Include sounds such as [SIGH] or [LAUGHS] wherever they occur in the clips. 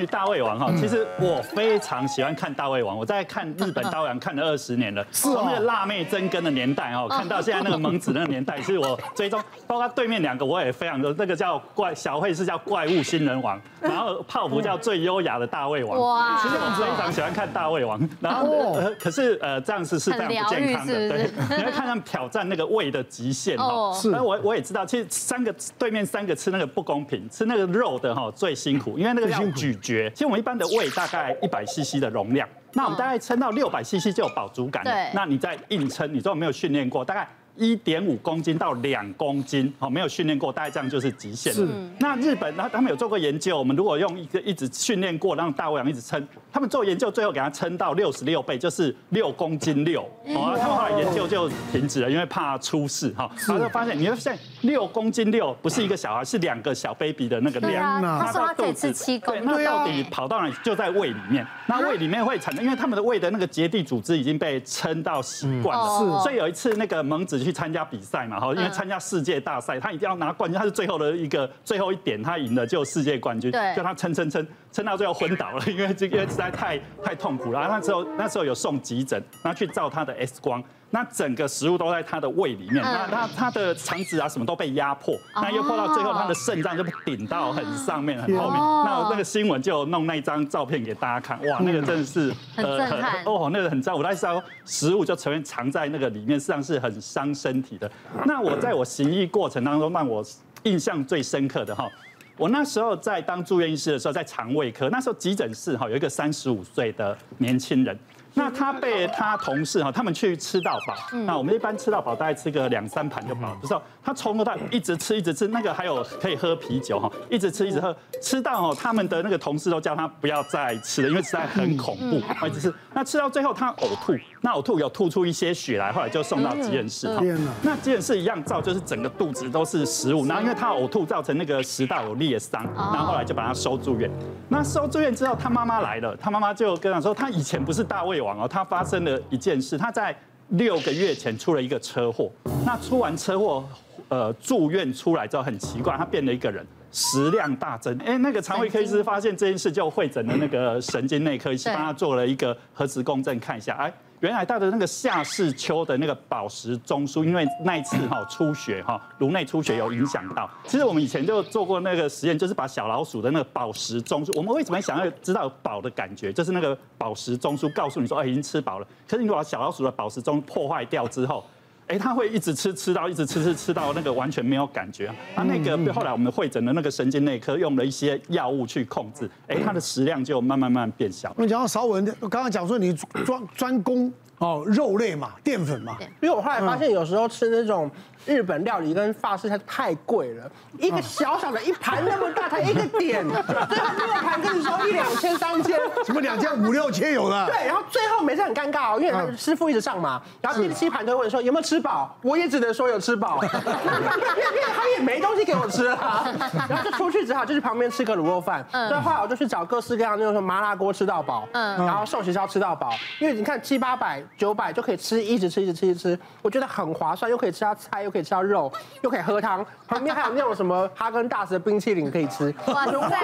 于大胃王哈，其实我非常喜欢看大胃王。我在看日本大胃王看了二十年了，[LAUGHS] 从那个辣妹真根的年代哦，看到现在那个萌子那个年代，是我追踪。包括对面两个我也非常的，那个叫怪小慧是叫怪物新人王，[LAUGHS] 然后泡芙叫最优雅的大胃王。哇！其实我非常喜欢看大胃王。然后可是呃这样子是非常不健康的，对。[LAUGHS] 你要看他们挑战那个胃的极限哈。是。那我我也知道，其实三个对面三个吃那个不公平，吃那个肉的哈最辛苦，因为那个要咀嚼。其实我们一般的胃大概一百 CC 的容量，那我们大概撑到六百 CC 就有饱足感了。对。那你再硬撑，你如果没有训练过，大概。一点五公斤到两公斤，好，没有训练过，大概这样就是极限了。是。那日本，他他们有做过研究，我们如果用一个一直训练过，让大胃王一直撑，他们做研究，最后给他撑到六十六倍，就是六公斤六。哦，他们后来研究就停止了，因为怕出事哈。然后就发现，你会发现六公斤六不是一个小孩，是两个小 baby 的那个量。他说他可以吃七公斤。对，那到底跑到哪里？就在胃里面。那胃里面会产生，因为他们的胃的那个结缔组织已经被撑到习惯了。是。所以有一次那个蒙子去参加比赛。嘛，哈，因为参加世界大赛，他一定要拿冠军，他是最后的一个最后一点，他赢了就世界冠军，对，就他撑撑撑撑到最后昏倒了，因为这个实在太太痛苦了。那时候那时候有送急诊，然后去照他的 X 光。那整个食物都在他的胃里面，那他他的肠子啊什么都被压迫，那又迫到最后他的肾脏就被顶到很上面很后面。那那个新闻就弄那一张照片给大家看，哇，那个真的是很震撼哦，那个很糟。我那时候食物就成为藏在那个里面，实际上是很伤身体的。那我在我行医过程当中，让我印象最深刻的哈，我那时候在当住院医师的时候，在肠胃科，那时候急诊室哈有一个三十五岁的年轻人。那他被他同事哈，他们去吃到饱。那我们一般吃到饱，大概吃个两三盘就饱。不知道，他从头到尾一直吃，一直吃。那个还有可以喝啤酒哈，一直吃，一直喝，吃到哦，他们的那个同事都叫他不要再吃了，因为实在很恐怖。一直吃，那吃到最后他呕吐，那呕吐有吐出一些血来，后来就送到急诊室哈。那急诊室一样照，就是整个肚子都是食物。然后因为他呕吐造成那个食道有裂伤，然后后来就把他收住院。那收住院之后，他妈妈来了，他妈妈就跟他说，他以前不是大胃他发生了一件事，他在六个月前出了一个车祸。那出完车祸，呃，住院出来之后很奇怪，他变了一个人，食量大增。哎，那个肠胃科医师发现这件事，就会诊了那个神经内科医师，帮他做了一个核磁共振看一下，哎。原来他的那个下视丘的那个饱食中枢，因为那一次哈出血哈，颅内出血有影响到。其实我们以前就做过那个实验，就是把小老鼠的那个饱食中枢，我们为什么想要知道饱的感觉？就是那个饱食中枢告诉你说，哎，已经吃饱了。可是你把小老鼠的饱食中破坏掉之后。哎，他会一直吃，吃到一直吃吃吃到那个完全没有感觉。他那个后来我们会诊的那个神经内科用了一些药物去控制，哎，他的食量就慢慢慢慢变小。我们讲到韶文，刚刚讲说你专专攻哦肉类嘛，淀粉嘛，因为我后来发现有时候吃那种。日本料理跟法式它太贵了，一个小小的一盘那么大才一个点，[LAUGHS] 最后六盘跟你说一两千三千，什么两千五六千有的。对，然后最后每次很尴尬哦，因为师傅一直上嘛，然后第七盘都会问说有没有吃饱，我也只能说有吃饱，[LAUGHS] 因为他也没东西给我吃啊，然后就出去只好就去旁边吃个卤肉饭，所以后来我就去找各式各样那种什么麻辣锅吃到饱，嗯，然后寿喜烧吃到饱，因为你看七八百九百就可以吃，一直吃一直吃一直吃，我觉得很划算，又可以吃到菜又可以吃到肉，又可以喝汤，[LAUGHS] 旁边还有那种什么哈根达斯的冰淇淋可以吃。哇塞！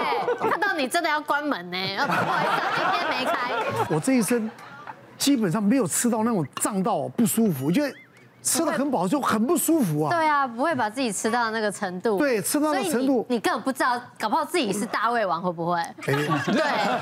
看到你真的要关门呢，[LAUGHS] 不好意思，今天没开。我这一生基本上没有吃到那种胀到不舒服，我觉得。吃的很饱就很不舒服啊！对啊，不会把自己吃到那个程度。对，吃到那个程度，你，你根本不知道，搞不好自己是大胃王会不会？对，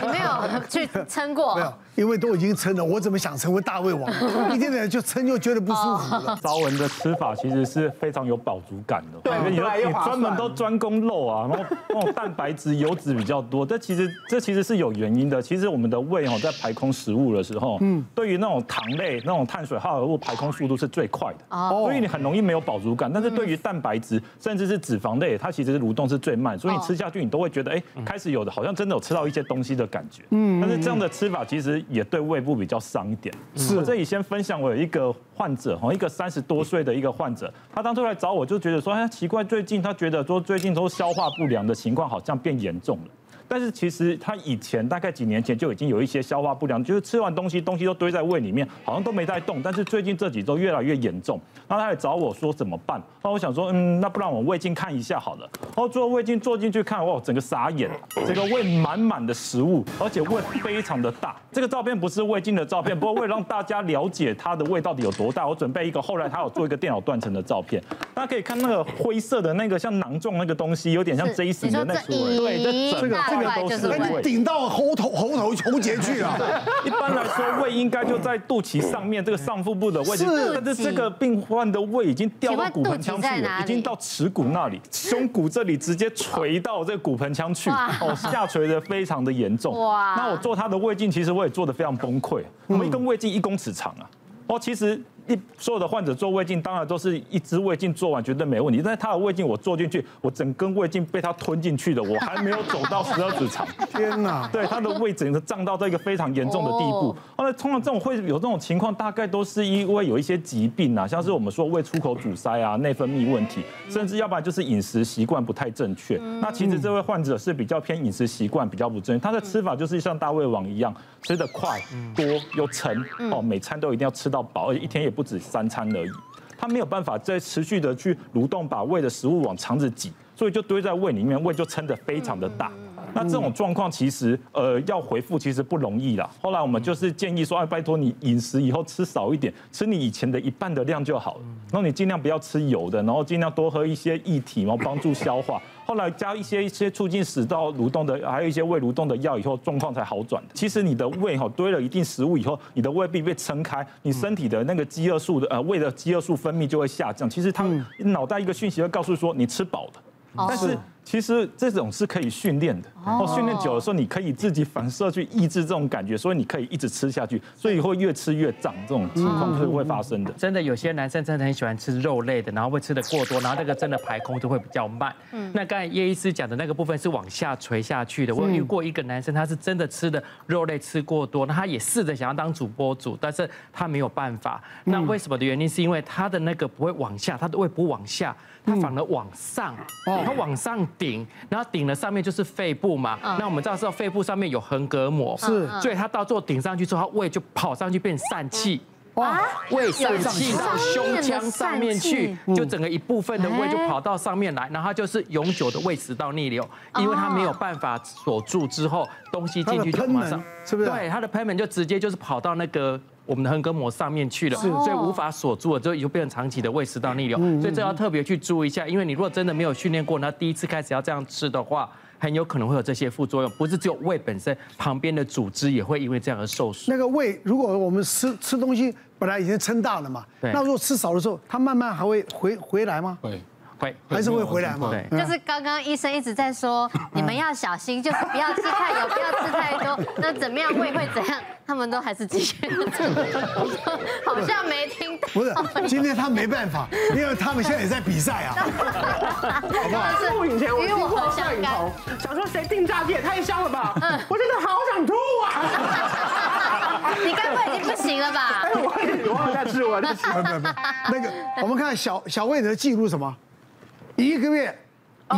你没有去撑过。没有，因为都已经撑了，我怎么想成为大胃王？[LAUGHS] 一天天就撑就觉得不舒服了。招文的吃法其实是非常有饱足感的。对，你你专门都专攻肉啊，然后那种蛋白质、油脂比较多。这其实这其实是有原因的。其实我们的胃哦，在排空食物的时候，嗯，对于那种糖类、那种碳水化合物排空速度是最快的。哦，所以你很容易没有饱足感，但是对于蛋白质甚至是脂肪类，它其实是蠕动是最慢，所以你吃下去你都会觉得，哎，开始有的好像真的有吃到一些东西的感觉。嗯，但是这样的吃法其实也对胃部比较伤一点。是，我这里先分享我有一个患者哈，一个三十多岁的一个患者，他当初来找我就觉得说，哎，奇怪，最近他觉得说最近都消化不良的情况好像变严重了。但是其实他以前大概几年前就已经有一些消化不良，就是吃完东西东西都堆在胃里面，好像都没在动。但是最近这几周越来越严重，然后他来找我说怎么办？那我想说，嗯，那不然我胃镜看一下好了。然后做胃镜坐进去看，哇，整个傻眼，这个胃满满的食物，而且胃非常的大。这个照片不是胃镜的照片，不过为了让大家了解他的胃到底有多大，我准备一个后来他有做一个电脑断层的照片，大家可以看那个灰色的那个像囊状那个东西，有点像 Jason 的那个，对，这整个这个都是胃，顶到喉头喉头喉结去啊。[LAUGHS] 一般来说，胃应该就在肚脐上面这个上腹部的位置，但是这个病患的胃已经掉到骨盆腔去了，已经到耻骨那里，胸骨这里直接垂到这个骨盆腔去，哦，下垂的非常的严重。哇！那我做他的胃镜，其实我也做的非常崩溃。我们一根胃镜一公尺长啊，哦，其实。一所有的患者做胃镜，当然都是一支胃镜做完绝对没问题。但是他的胃镜我做进去，我整根胃镜被他吞进去的，我还没有走到十二指肠。天哪！对，他的胃整个胀到这个非常严重的地步。后来通常这种会有这种情况，大概都是因为有一些疾病啊，像是我们说胃出口阻塞啊、内分泌问题，甚至要不然就是饮食习惯不太正确。那其实这位患者是比较偏饮食习惯比较不正确，他的吃法就是像大胃王一样，吃的快、多又沉哦，每餐都一定要吃到饱，而且一天也。不止三餐而已，他没有办法再持续的去蠕动，把胃的食物往肠子挤，所以就堆在胃里面，胃就撑得非常的大。那这种状况其实呃要回复其实不容易啦。后来我们就是建议说，哎，拜托你饮食以后吃少一点，吃你以前的一半的量就好了。然后你尽量不要吃油的，然后尽量多喝一些液体，然后帮助消化。后来加一些一些促进食道蠕动的，还有一些胃蠕动的药以后，状况才好转。其实你的胃哈堆了一定食物以后，你的胃壁被撑开，你身体的那个饥饿素的呃胃的饥饿素分泌就会下降。其实它脑袋一个讯息会告诉说你吃饱了，但是。其实这种是可以训练的，哦，训练久了时候，你可以自己反射去抑制这种感觉，所以你可以一直吃下去，所以会越吃越胀，这种情况是会发生的。真的，有些男生真的很喜欢吃肉类的，然后会吃的过多，然后那个真的排空就会比较慢。嗯，那刚才叶医师讲的那个部分是往下垂下去的。我有遇过一个男生，他是真的吃的肉类吃过多，那他也试着想要当主播主，但是他没有办法。那为什么的原因是因为他的那个不会往下，他的胃不往下。他反而往上，他往上顶，然后顶了上面就是肺部嘛。那我们知道，肺部上面有横膈膜，是，所以它到最后顶上去之后，它胃就跑上去变疝气。哇，胃散气到胸腔上面去，就整个一部分的胃就跑到上面来，然后它就是永久的胃食道逆流，因为它没有办法锁住之后，东西进去就马上，是不是？对，它的喷门就直接就是跑到那个。我们的横膈膜上面去了，所以无法锁住了，就就变成长期的胃食道逆流。所以这要特别去注意一下，因为你如果真的没有训练过，那第一次开始要这样吃的话，很有可能会有这些副作用。不是只有胃本身，旁边的组织也会因为这样而受损。那个胃，如果我们吃吃东西本来已经撑大了嘛，那如果吃少的时候，它慢慢还会回回来吗？会。会还是会回来吗？对，就是刚刚医生一直在说，你们要小心，就是不要吃太油，不要吃太多。[LAUGHS] 那怎么样胃会怎样？他们都还是继续。好像没听到。不是，今天他没办法，因为他们现在也在比赛啊。[LAUGHS] 好不好？录影前我听过摄影棚，想说谁订炸鸡也太香了吧？嗯，我真的好想吐啊！[LAUGHS] 你该不会已经不行了吧？哎，我我忘了在吃，我在吃。那个，我们看小小魏的记录什么？一个月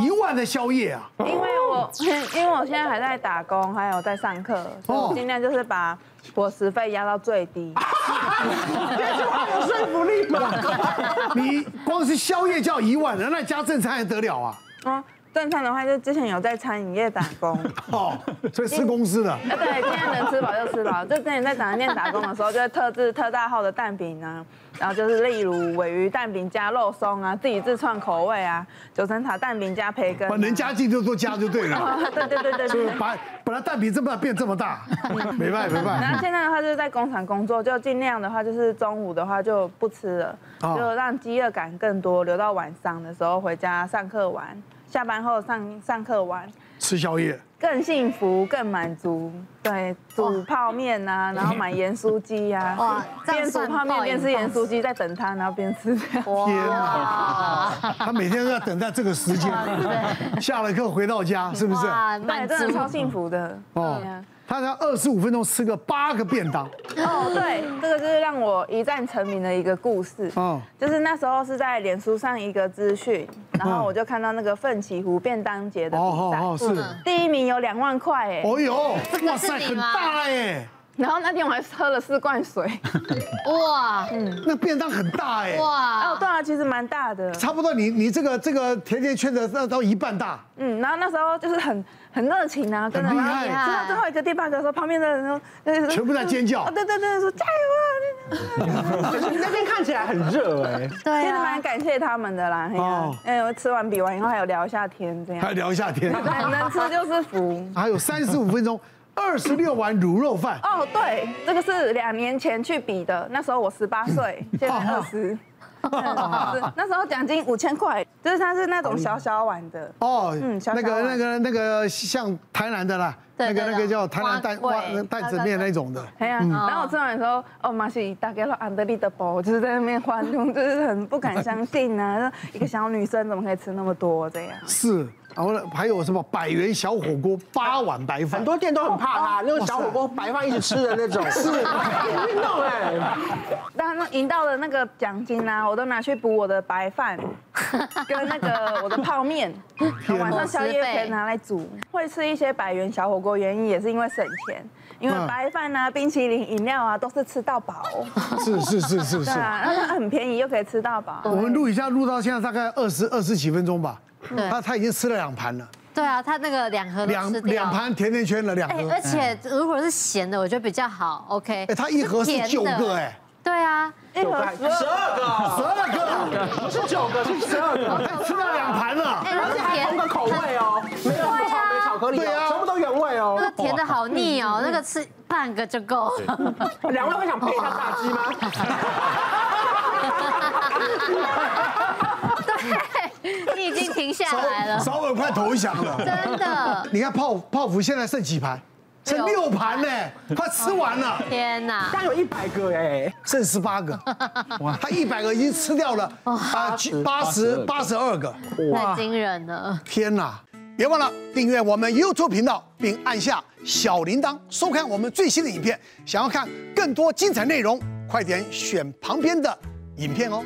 一万的宵夜啊！因为我 [LAUGHS] 因为我现在还在打工，还有在上课，所以我尽量就是把伙食费压到最低。[LAUGHS] 这句话有说服力吗？[LAUGHS] 你光是宵夜就要一万，那加正餐还得了啊？啊，正餐的话就之前有在餐饮业打工，[LAUGHS] 哦，所以吃公司的。[LAUGHS] 对，今天能吃饱就吃饱。就之前在早餐店打工的时候，就会特制特大号的蛋饼啊。然后就是例如尾鱼蛋饼加肉松啊，自己自创口味啊，九层塔蛋饼加培根，把能加进就多加就对了。对对对对，就是把本来蛋饼这么变这么大，[LAUGHS] 没办法没办法。然后现在的话就是在工厂工作，就尽量的话就是中午的话就不吃了，就让饥饿感更多，留到晚上的时候回家上课玩，下班后上上课玩。吃宵夜。更幸福更满足，对，煮泡面呐、啊，然后买盐酥鸡呀，[LAUGHS] 哇，边煮泡面边吃盐酥鸡，在等他，然后边吃这样。天啊，他每天都要等待这个时间，[LAUGHS] 下了课回到家，是不是？对，真的超幸福的。哦，他才二十五分钟吃个八个便当。哦，对，这个就是让我一战成名的一个故事。哦，就是那时候是在脸书上一个资讯，然后我就看到那个奋起湖便当节的比赛，哦，是第一名有两万块哎。哦呦，哇塞，很大哎。然后那天我还喝了四罐水，[LAUGHS] 哇，嗯，那便当很大哎，哇，哦，对啊，其实蛮大的，差不多你你这个这个甜甜圈的那都一半大，嗯，然后那时候就是很很热情啊，很厉害，吃到最后一个第八个的时候，旁边的人都全部在尖叫，对对对，说加油啊！你那边看起来很热哎，对，真的蛮感谢他们的啦，哦，哎，我吃完比完以后还有聊一下天，这样，还聊一下天，[LAUGHS] 能吃就是福，还有三十五分钟。二十六碗卤肉饭。哦，对，这个是两年前去比的，那时候我十八岁，现在二十，[LAUGHS] 那时候奖金五千块，就是它是那种小小碗的。哦，嗯，那个那个那个像台南的啦，那个那个叫台南担担子面那种的，哎呀，然后我吃完的时候，哦，马西大概说安德利的包，就是在那边欢呼，就是很不敢相信啊，[LAUGHS] 一个小女生怎么可以吃那么多这样？是。然后呢，还有什么百元小火锅八碗白饭，很多店都很怕他，那个小火锅白饭一起吃的那种，是运动哎。当然赢到了那个奖金啊，我都拿去补我的白饭，[LAUGHS] 跟那个我的泡面，晚上宵夜可以拿来煮。会吃一些百元小火锅，原因也是因为省钱，因为白饭啊、冰淇淋、饮料啊都是吃到饱。是是是是是。对啊，然后很便宜又可以吃到饱。我们录一下，录到现在大概二十二十几分钟吧。他他已经吃了两盘了。对啊，他那个两盒两两盘甜甜圈了两盒。而且如果是咸的，我觉得比较好。OK。哎，他一盒是九个哎。对啊，一盒十二个，十二个，不是九个，是十二个，吃了两盘了。而且还同个口味哦，没有草莓巧克力，对啊，全部都原味哦。那个甜的好腻哦，那个吃半个就够。两位会想配一下炸鸡吗？你已经停下来了，稍微快投降了，真的。你看泡泡芙现在剩几盘？剩六盘呢，快吃完了。天哪，他有一百个哎，剩十八个。哇，他一百个已经吃掉了啊，八十八十二个，太惊人了。天哪，别忘了订阅我们 YouTube 频道，并按下小铃铛，收看我们最新的影片。想要看更多精彩内容，快点选旁边的影片哦。